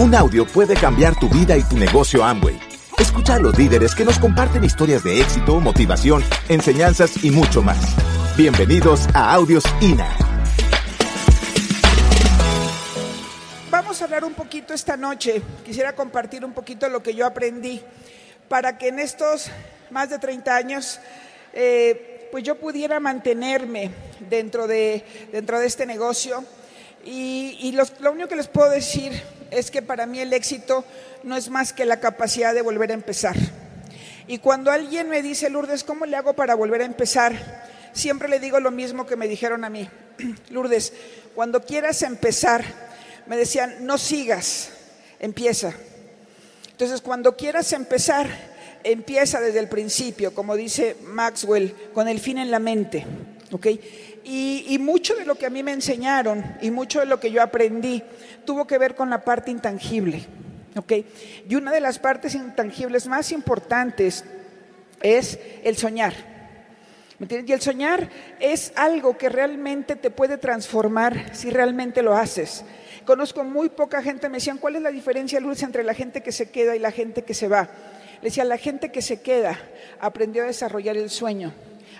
Un audio puede cambiar tu vida y tu negocio Amway. Escucha a los líderes que nos comparten historias de éxito, motivación, enseñanzas y mucho más. Bienvenidos a Audios INA. Vamos a hablar un poquito esta noche. Quisiera compartir un poquito lo que yo aprendí para que en estos más de 30 años eh, pues yo pudiera mantenerme dentro de, dentro de este negocio. Y, lo único que les puedo decir es que para mí el éxito no es más que la capacidad de volver a empezar. Y cuando alguien me dice, Lourdes, ¿cómo le hago para volver a empezar? Siempre le digo lo mismo que me dijeron a mí. Lourdes, cuando quieras empezar, me decían, no sigas, empieza. Entonces, cuando quieras empezar, empieza desde el principio, como dice Maxwell, con el fin en la mente. Y, mucho de lo que a mí me enseñaron y mucho de lo que yo aprendí tuvo que ver con la parte intangible. Y una de las partes intangibles más importantes es el soñar. ¿Me entiendes? Y el soñar es algo que realmente te puede transformar si realmente lo haces. Conozco muy poca gente, me decían, ¿cuál es la diferencia, Luz, entre la gente que se queda y la gente que se va? Le decía, la gente que se queda aprendió a desarrollar el sueño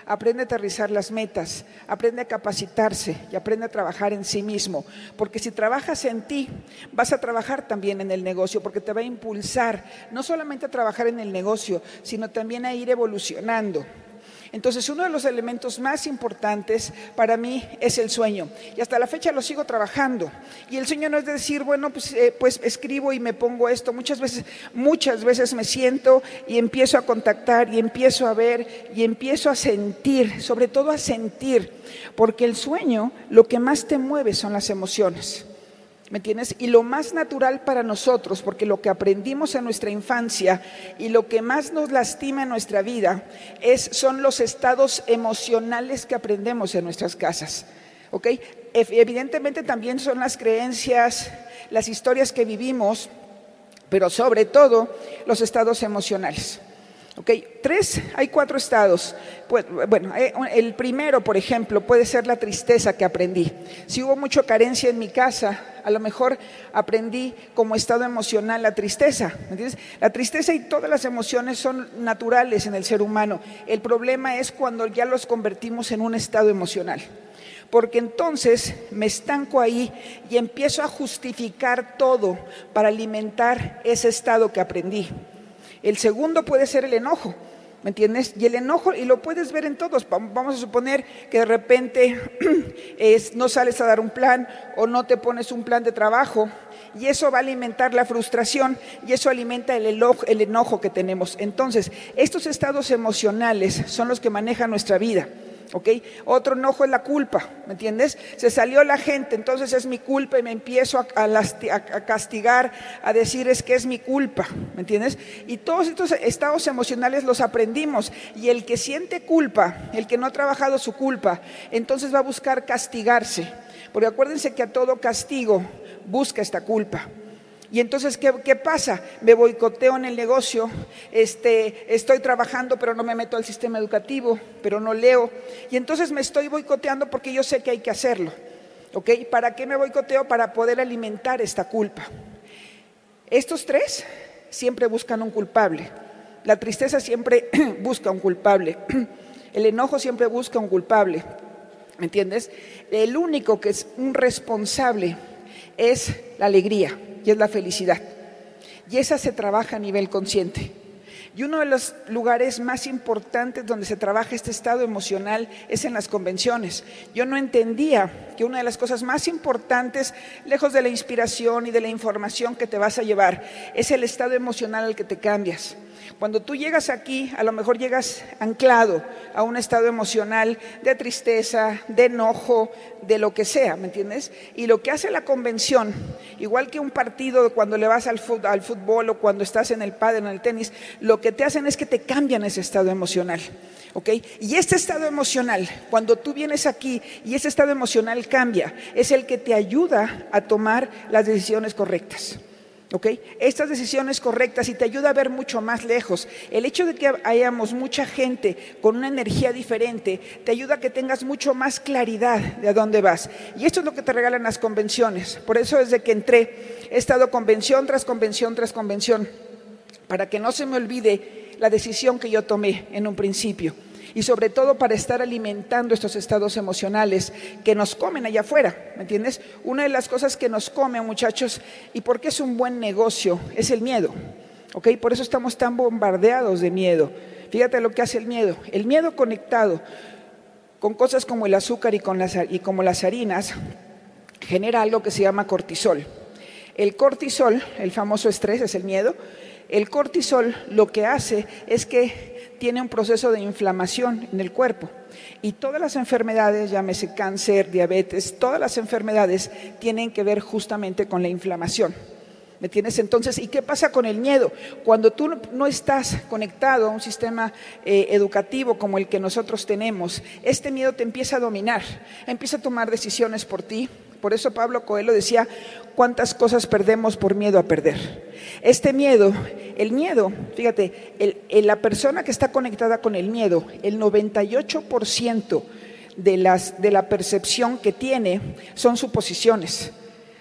aprende a aterrizar las metas, aprende a capacitarse y aprende a trabajar en sí mismo. Porque si trabajas en ti, vas a trabajar también en el negocio, porque te va a impulsar no solamente a trabajar en el negocio, sino también a ir evolucionando. Entonces, uno de los elementos más importantes para mí es el sueño. Y hasta la fecha lo sigo trabajando. Y el sueño no es decir, bueno, pues, eh, pues escribo y me pongo esto. Muchas veces, muchas veces me siento y empiezo a contactar y empiezo a ver y empiezo a sentir, sobre todo a sentir, porque el sueño lo que más te mueve son las emociones. ¿Me entiendes? Y lo más natural para nosotros, porque lo que aprendimos en nuestra infancia y lo que más nos lastima en nuestra vida es, son los estados emocionales que aprendemos en nuestras casas. ¿Ok? Evidentemente también son las creencias, las historias que vivimos, pero sobre todo los estados emocionales. Ok, tres, hay cuatro estados. Pues, bueno, eh, el primero, por ejemplo, puede ser la tristeza que aprendí. Si hubo mucha carencia en mi casa, a lo mejor aprendí como estado emocional la tristeza. entiendes? La tristeza y todas las emociones son naturales en el ser humano. El problema es cuando ya los convertimos en un estado emocional. Porque entonces me estanco ahí y empiezo a justificar todo para alimentar ese estado que aprendí. El segundo puede ser el enojo, ¿me entiendes? Y el enojo, y lo puedes ver en todos, vamos a suponer que de repente no sales a dar un plan o no te pones un plan de trabajo, y eso va a alimentar la frustración y eso alimenta el enojo, el enojo que tenemos. Entonces, estos estados emocionales son los que manejan nuestra vida. ¿Ok? Otro enojo es la culpa, ¿me entiendes? Se salió la gente, entonces es mi culpa y me empiezo a, castigar, a decir es que es mi culpa, ¿me entiendes? Y todos estos estados emocionales los aprendimos y el que siente culpa, el que no ha trabajado su culpa, entonces va a buscar castigarse, porque acuérdense que a todo castigo busca esta culpa. Y entonces, ¿qué, pasa? Me boicoteo en el negocio, este, estoy trabajando, pero no me meto al sistema educativo, pero no leo. Y entonces me estoy boicoteando porque yo sé que hay que hacerlo. ¿Ok? ¿Para qué me boicoteo? Para poder alimentar esta culpa. Estos tres siempre buscan un culpable. La tristeza siempre busca un culpable. El enojo siempre busca un culpable. ¿Me entiendes? El único que es un responsable es la alegría y es la felicidad. Y esa se trabaja a nivel consciente. Y uno de los lugares más importantes donde se trabaja este estado emocional es en las convenciones. Yo no entendía que una de las cosas más importantes, lejos de la inspiración y de la información que te vas a llevar, es el estado emocional al que te cambias. Cuando tú llegas aquí, a lo mejor llegas anclado a un estado emocional de tristeza, de enojo, de lo que sea, ¿me entiendes? Y lo que hace la convención, igual que un partido cuando le vas al fútbol, o cuando estás en el padre, en el tenis, lo que te hacen es que te cambian ese estado emocional. ¿Ok? Y este estado emocional, cuando tú vienes aquí y ese estado emocional cambia, es el que te ayuda a tomar las decisiones correctas. ¿ok? Estas decisiones correctas y te ayuda a ver mucho más lejos. El hecho de que hayamos mucha gente con una energía diferente te ayuda a que tengas mucho más claridad de a dónde vas. Y esto es lo que te regalan las convenciones. Por eso desde que entré he estado convención tras convención tras convención para que no se me olvide la decisión que yo tomé en un principio y sobre todo para estar alimentando estos estados emocionales que nos comen allá afuera, ¿me entiendes? Una de las cosas que nos come, muchachos, y por qué es un buen negocio, es el miedo, ¿ok? Por eso estamos tan bombardeados de miedo. Fíjate lo que hace el miedo. El miedo conectado con cosas como el azúcar y, con las, y como las harinas genera algo que se llama cortisol. El cortisol, el famoso estrés, es el miedo. El cortisol lo que hace es que tiene un proceso de inflamación en el cuerpo. Y todas las enfermedades, llámese cáncer, diabetes, todas las enfermedades tienen que ver justamente con la inflamación. ¿Me tienes entonces? ¿Y qué pasa con el miedo? Cuando tú no estás conectado a un sistema eh, educativo como el que nosotros tenemos, este miedo te empieza a dominar, empieza a tomar decisiones por ti. Por eso Pablo Coelho decía, ¿cuántas cosas perdemos por miedo a perder? Este miedo, el miedo, fíjate, la persona que está conectada con el miedo, el 98% de, las, de la percepción que tiene son suposiciones.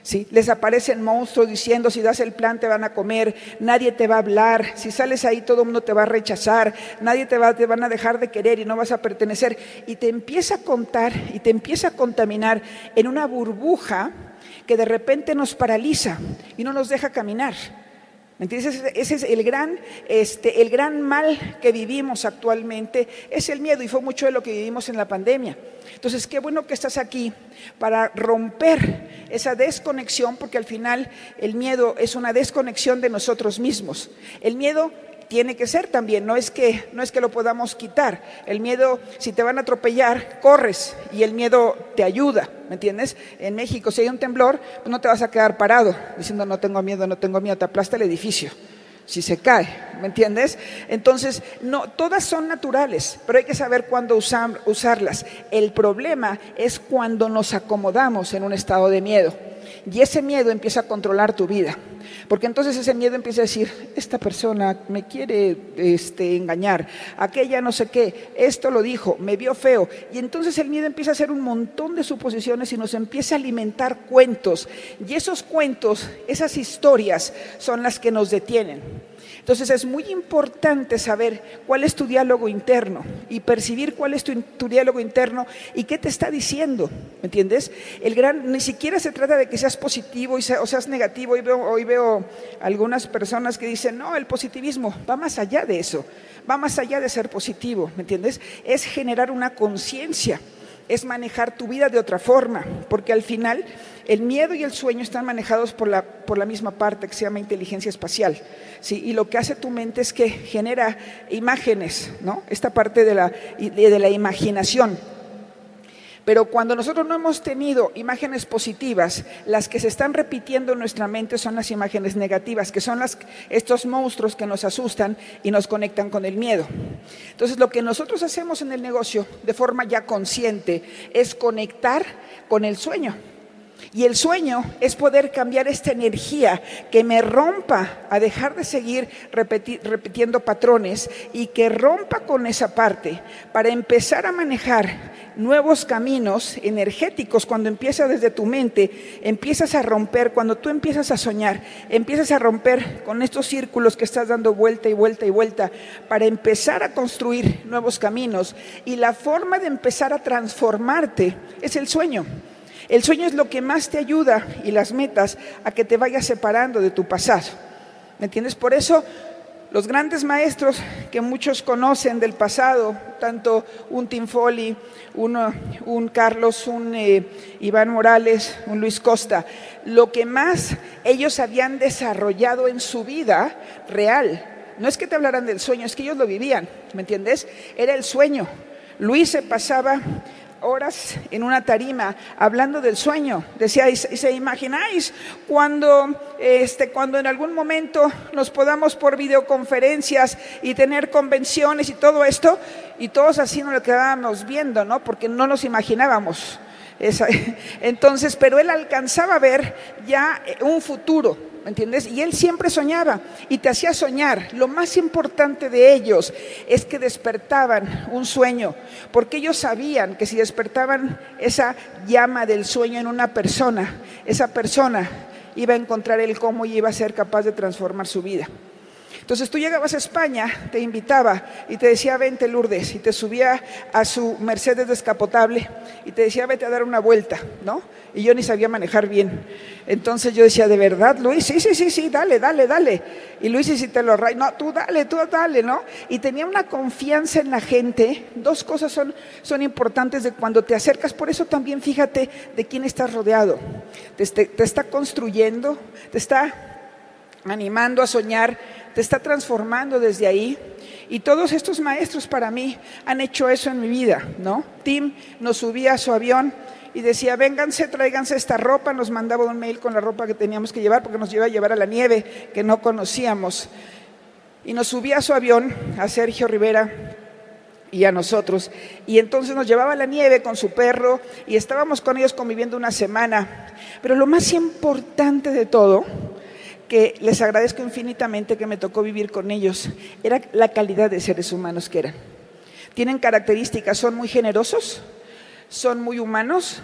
¿Sí? Les aparecen monstruos diciendo, si das el plan te van a comer, nadie te va a hablar, si sales ahí todo el mundo te va a rechazar, nadie te, va, te van a dejar de querer y no vas a pertenecer. Y te empieza a contar y te empieza a contaminar en una burbuja que de repente nos paraliza y no nos deja caminar. ¿Entiendes? Ese es el gran, este, el gran mal que vivimos actualmente, es el miedo y fue mucho de lo que vivimos en la pandemia. Entonces, qué bueno que estás aquí para romper esa desconexión, porque al final el miedo es una desconexión de nosotros mismos. El miedo tiene que ser también, no es que no es que lo podamos quitar. El miedo, si te van a atropellar, corres y el miedo te ayuda, ¿me entiendes? En México, si hay un temblor, pues no te vas a quedar parado diciendo no tengo miedo, no tengo miedo, te aplasta el edificio. Si se cae, ¿me entiendes? Entonces, no, todas son naturales, pero hay que saber cuándo usarlas. El problema es cuando nos acomodamos en un estado de miedo y ese miedo empieza a controlar tu vida. Porque entonces ese miedo empieza a decir, esta persona me quiere este, engañar, aquella no sé qué, esto lo dijo, me vio feo. Y entonces el miedo empieza a hacer un montón de suposiciones y nos empieza a alimentar cuentos. Y esos cuentos, esas historias son las que nos detienen. Entonces es muy importante saber cuál es tu diálogo interno y percibir cuál es tu, diálogo interno y qué te está diciendo, ¿me entiendes? El gran, ni siquiera se trata de que seas positivo o seas negativo. Hoy veo, hoy veo algunas personas que dicen, no, el positivismo va más allá de eso, va más allá de ser positivo, ¿me entiendes? Es generar una conciencia es manejar tu vida de otra forma, porque al final el miedo y el sueño están manejados por la, por la misma parte que se llama inteligencia espacial. ¿sí? Y lo que hace tu mente es que genera imágenes, ¿no? esta parte de la, de la imaginación. Pero cuando nosotros no hemos tenido imágenes positivas, las que se están repitiendo en nuestra mente son las imágenes negativas, que son las, estos monstruos que nos asustan y nos conectan con el miedo. Entonces, lo que nosotros hacemos en el negocio de forma ya consciente es conectar con el sueño. Y el sueño es poder cambiar esta energía que me rompa a dejar de seguir repitiendo patrones y que rompa con esa parte para empezar a manejar nuevos caminos energéticos cuando empieza desde tu mente, empiezas a romper, cuando tú empiezas a soñar, empiezas a romper con estos círculos que estás dando vuelta y vuelta y vuelta para empezar a construir nuevos caminos. Y la forma de empezar a transformarte es el sueño. El sueño es lo que más te ayuda y las metas a que te vayas separando de tu pasado. ¿Me entiendes? Por eso los grandes maestros que muchos conocen del pasado, tanto un Tim Foley, un Carlos, un eh, Iván Morales, un Luis Costa, lo que más ellos habían desarrollado en su vida real, no es que te hablaran del sueño, es que ellos lo vivían, ¿me entiendes? Era el sueño. Luis se pasaba horas en una tarima hablando del sueño. Decía, ¿se imagináis cuando, este, cuando en algún momento nos podamos por videoconferencias y tener convenciones y todo esto? Y todos así nos lo quedábamos viendo, ¿no? Porque no nos imaginábamos. Entonces, pero él alcanzaba a ver ya un futuro, ¿me ¿me entiendes? Y él siempre soñaba y te hacía soñar. Lo más importante de ellos es que despertaban un sueño, porque ellos sabían que si despertaban esa llama del sueño en una persona, esa persona iba a encontrar el cómo y iba a ser capaz de transformar su vida. Entonces tú llegabas a España, te invitaba y te decía, vente Lourdes, y te subía a su Mercedes descapotable y te decía, vete a dar una vuelta, ¿no? Y yo ni sabía manejar bien. Entonces yo decía, ¿de verdad, Luis? Sí, sí, sí, sí, dale, dale, dale. Y Luis, y si te lo ray, no, tú dale, tú dale, ¿no? Y tenía una confianza en la gente. Dos cosas son, son importantes de cuando te acercas, por eso también fíjate de quién estás rodeado. te, te está construyendo, te está animando a soñar te está transformando desde ahí. Y todos estos maestros para mí han hecho eso en mi vida, ¿no? Tim nos subía a su avión y decía, vénganse, tráiganse esta ropa, nos mandaba un mail con la ropa que teníamos que llevar porque nos iba a llevar a la nieve que no conocíamos. Y nos subía a su avión, a Sergio Rivera y a nosotros. Y entonces nos llevaba a la nieve con su perro y estábamos con ellos conviviendo una semana. Pero lo más importante de todo que les agradezco infinitamente que me tocó vivir con ellos, era la calidad de seres humanos que eran. Tienen características, son muy generosos, son muy humanos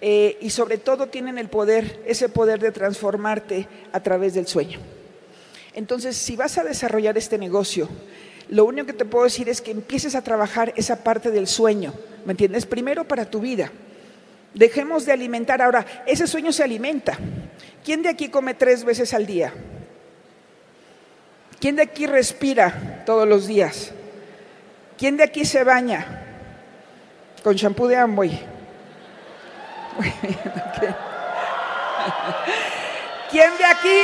eh, y sobre todo tienen el poder, ese poder de transformarte a través del sueño. Entonces, si vas a desarrollar este negocio, lo único que te puedo decir es que empieces a trabajar esa parte del sueño, ¿me entiendes? Primero para tu vida. Dejemos de alimentar. Ahora, ese sueño se alimenta. ¿Quién de aquí come tres veces al día? ¿Quién de aquí respira todos los días? ¿Quién de aquí se baña con champú de Amway? ¿Quién de aquí,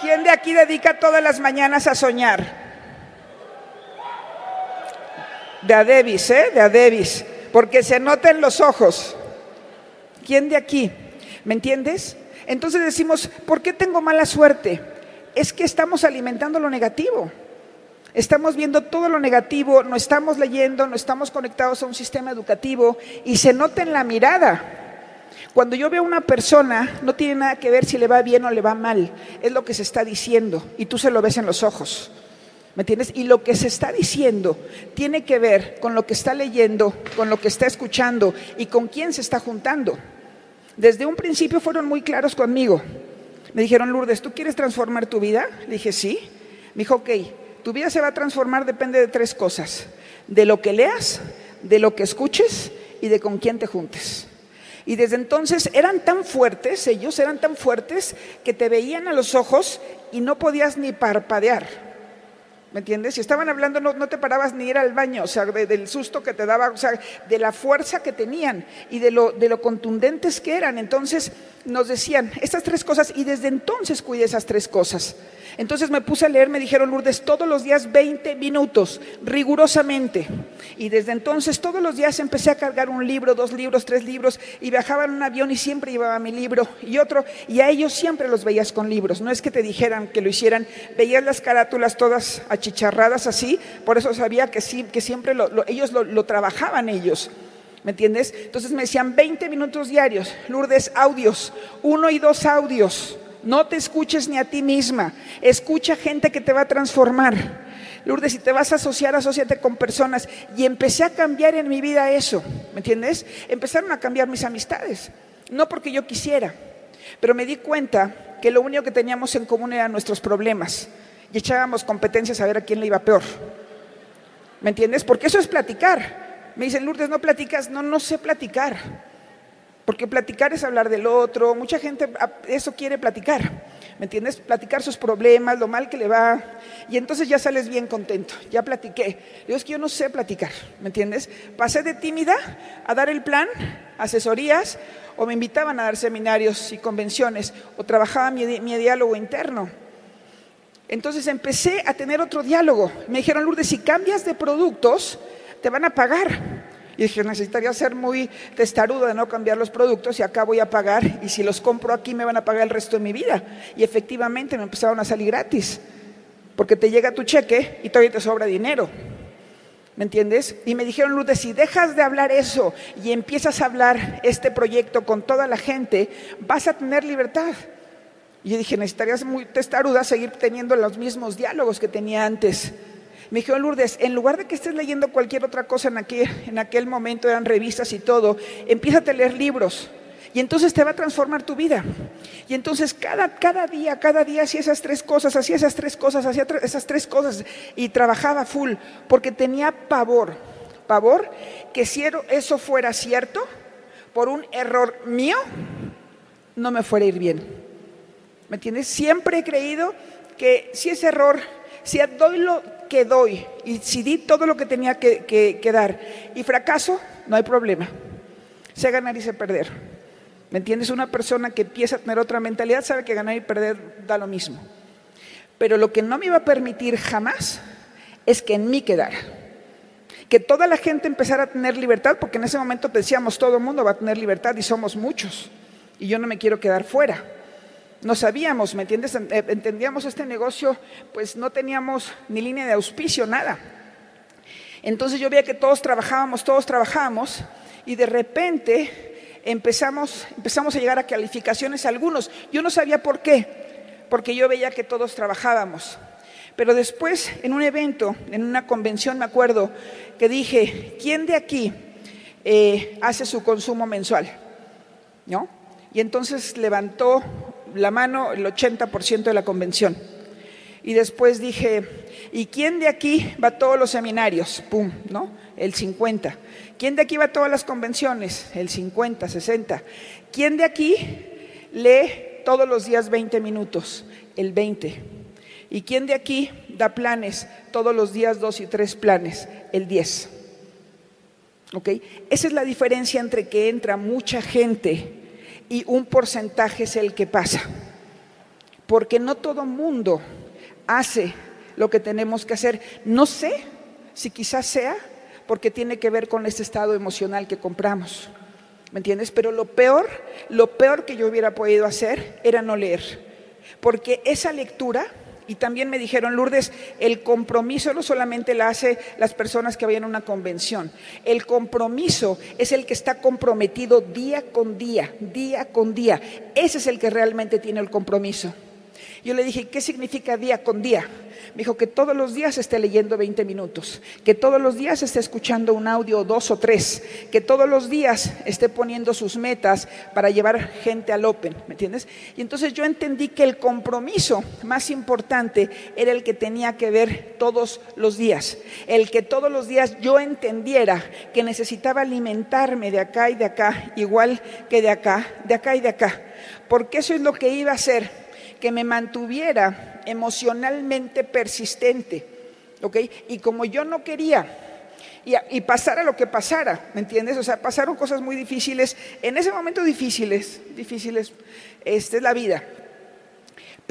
quién de aquí dedica todas las mañanas a soñar? De Adebis, ¿eh? De Adebis, porque se noten los ojos. ¿Quién de aquí? ¿Me entiendes? Entonces decimos, ¿por qué tengo mala suerte? Es que estamos alimentando lo negativo. Estamos viendo todo lo negativo, no estamos leyendo, no estamos conectados a un sistema educativo y se nota en la mirada. Cuando yo veo a una persona, no tiene nada que ver si le va bien o le va mal, es lo que se está diciendo y tú se lo ves en los ojos. ¿Me entiendes? Y lo que se está diciendo tiene que ver con lo que está leyendo, con lo que está escuchando y con quién se está juntando. Desde un principio fueron muy claros conmigo. Me dijeron, Lourdes, ¿tú quieres transformar tu vida? Le dije, sí. Me dijo, ok, tu vida se va a transformar depende de tres cosas. De lo que leas, de lo que escuches y de con quién te juntes. Y desde entonces eran tan fuertes, ellos eran tan fuertes que te veían a los ojos y no podías ni parpadear. ¿Me entiendes? Si estaban hablando no, te parabas ni ir al baño, o sea, del susto que te daba, o sea, de la fuerza que tenían y de lo, de lo contundentes que eran. Entonces nos decían estas tres cosas y desde entonces cuide esas tres cosas. Entonces me puse a leer, me dijeron Lourdes, todos los días 20 minutos, rigurosamente. Y desde entonces todos los días empecé a cargar un libro, dos libros, tres libros, y viajaba en un avión y siempre llevaba mi libro y otro, y a ellos siempre los veías con libros. No es que te dijeran que lo hicieran, veías las carátulas todas achicharradas así, por eso sabía que, sí, que siempre ellos lo, lo trabajaban ellos. ¿Me entiendes? Entonces me decían 20 minutos diarios, Lourdes, audios, uno y dos audios. No te escuches ni a ti misma. Escucha gente que te va a transformar. Lourdes, si te vas a asociar, asóciate con personas. Y empecé a cambiar en mi vida eso. ¿Me entiendes? Empezaron a cambiar mis amistades. No porque yo quisiera, pero me di cuenta que lo único que teníamos en común eran nuestros problemas. Y echábamos competencias a ver a quién le iba peor. ¿Me entiendes? Porque eso es platicar. Me dicen, Lourdes, ¿no platicas? No, no sé platicar. Porque platicar es hablar del otro, mucha gente eso quiere platicar, ¿me entiendes? Platicar sus problemas, lo mal que le va, y entonces ya sales bien contento, ya platiqué. Digo, es que yo no sé platicar, ¿me entiendes? Pasé de tímida a dar el plan, asesorías, o me invitaban a dar seminarios y convenciones, o trabajaba mi, mi diálogo interno. Entonces empecé a tener otro diálogo. Me dijeron, Lourdes, si cambias de productos, te van a pagar. Y dije, necesitaría ser muy testarudo de no cambiar los productos y acá voy a pagar y si los compro aquí me van a pagar el resto de mi vida. Y efectivamente me empezaron a salir gratis, porque te llega tu cheque y todavía te sobra dinero. ¿Me entiendes? Y me dijeron, Lourdes, si dejas de hablar eso y empiezas a hablar este proyecto con toda la gente, vas a tener libertad. Y yo dije, necesitarías muy testaruda seguir teniendo los mismos diálogos que tenía antes. Me dijo, Lourdes, en lugar de que estés leyendo cualquier otra cosa en aquel, en aquel momento, eran revistas y todo, empieza a leer libros. Y entonces te va a transformar tu vida. Y entonces cada, cada día, cada día hacía esas tres cosas, hacía esas tres cosas, hacía esas tres cosas y trabajaba full, porque tenía pavor, pavor que si eso fuera cierto, por un error mío, no me fuera a ir bien. ¿Me entiendes? Siempre he creído que si ese error, si doy lo que doy y si di todo lo que tenía que, dar y fracaso, no hay problema. Sé ganar y sé perder. ¿Me entiendes? Una persona que empieza a tener otra mentalidad sabe que ganar y perder da lo mismo. Pero lo que no me iba a permitir jamás es que en mí quedara. Que toda la gente empezara a tener libertad, porque en ese momento decíamos todo el mundo va a tener libertad y somos muchos. Y yo no me quiero quedar fuera. No sabíamos, ¿me entiendes? Eh, entendíamos este negocio, pues no teníamos ni línea de auspicio, nada. Entonces yo veía que todos trabajábamos, todos trabajábamos, y de repente empezamos, empezamos a llegar a calificaciones algunos. Yo no sabía por qué, porque yo veía que todos trabajábamos. Pero después, en un evento, en una convención, me acuerdo que dije, ¿quién de aquí eh, hace su consumo mensual? ¿No? Y entonces levantó la mano el 80% de la convención. Y después dije, ¿y quién de aquí va a todos los seminarios? Pum, ¿no? El 50. ¿Quién de aquí va a todas las convenciones? El 50, 60. ¿Quién de aquí lee todos los días 20 minutos? El 20. ¿Y quién de aquí da planes todos los días dos y tres planes? El 10. ¿Ok? Esa es la diferencia entre que entra mucha gente y un porcentaje es el que pasa. Porque no todo mundo hace lo que tenemos que hacer. No sé si quizás sea porque tiene que ver con ese estado emocional que compramos. ¿Me entiendes? Pero lo peor, lo peor que yo hubiera podido hacer era no leer. Porque esa lectura, y también me dijeron, Lourdes, el compromiso no solamente la hace las personas que vayan a una convención, el compromiso es el que está comprometido día con día, día con día. Ese es el que realmente tiene el compromiso. Yo le dije, ¿qué significa día con día? Me dijo que todos los días esté leyendo 20 minutos, que todos los días esté escuchando un audio dos o tres, que todos los días esté poniendo sus metas para llevar gente al Open, ¿me entiendes? Y entonces yo entendí que el compromiso más importante era el que tenía que ver todos los días, el que todos los días yo entendiera que necesitaba alimentarme de acá y de acá, igual que de acá, de acá y de acá, porque eso es lo que iba a hacer que me mantuviera emocionalmente persistente, ¿ok? Y como yo no quería y, pasara lo que pasara, ¿me entiendes? O sea, pasaron cosas muy difíciles, en ese momento difíciles, difíciles, esta es la vida,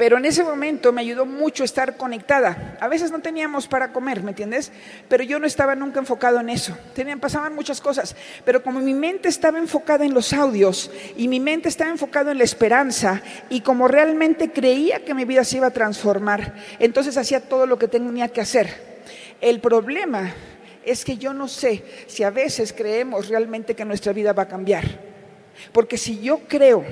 pero en ese momento me ayudó mucho estar conectada. A veces no teníamos para comer, ¿me entiendes? Pero yo no estaba nunca enfocado en eso. Tenían, pasaban muchas cosas. Pero como mi mente estaba enfocada en los audios y mi mente estaba enfocada en la esperanza y como realmente creía que mi vida se iba a transformar, entonces hacía todo lo que tenía que hacer. El problema es que yo no sé si a veces creemos realmente que nuestra vida va a cambiar. Porque si yo creo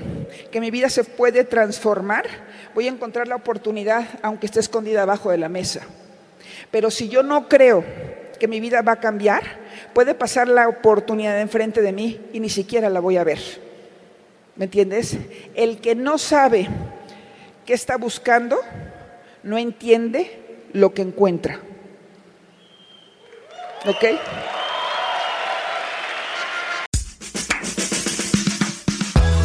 que mi vida se puede transformar, voy a encontrar la oportunidad aunque esté escondida abajo de la mesa. Pero si yo no creo que mi vida va a cambiar, puede pasar la oportunidad enfrente de mí y ni siquiera la voy a ver. ¿Me entiendes? El que no sabe qué está buscando, no entiende lo que encuentra. ¿Ok?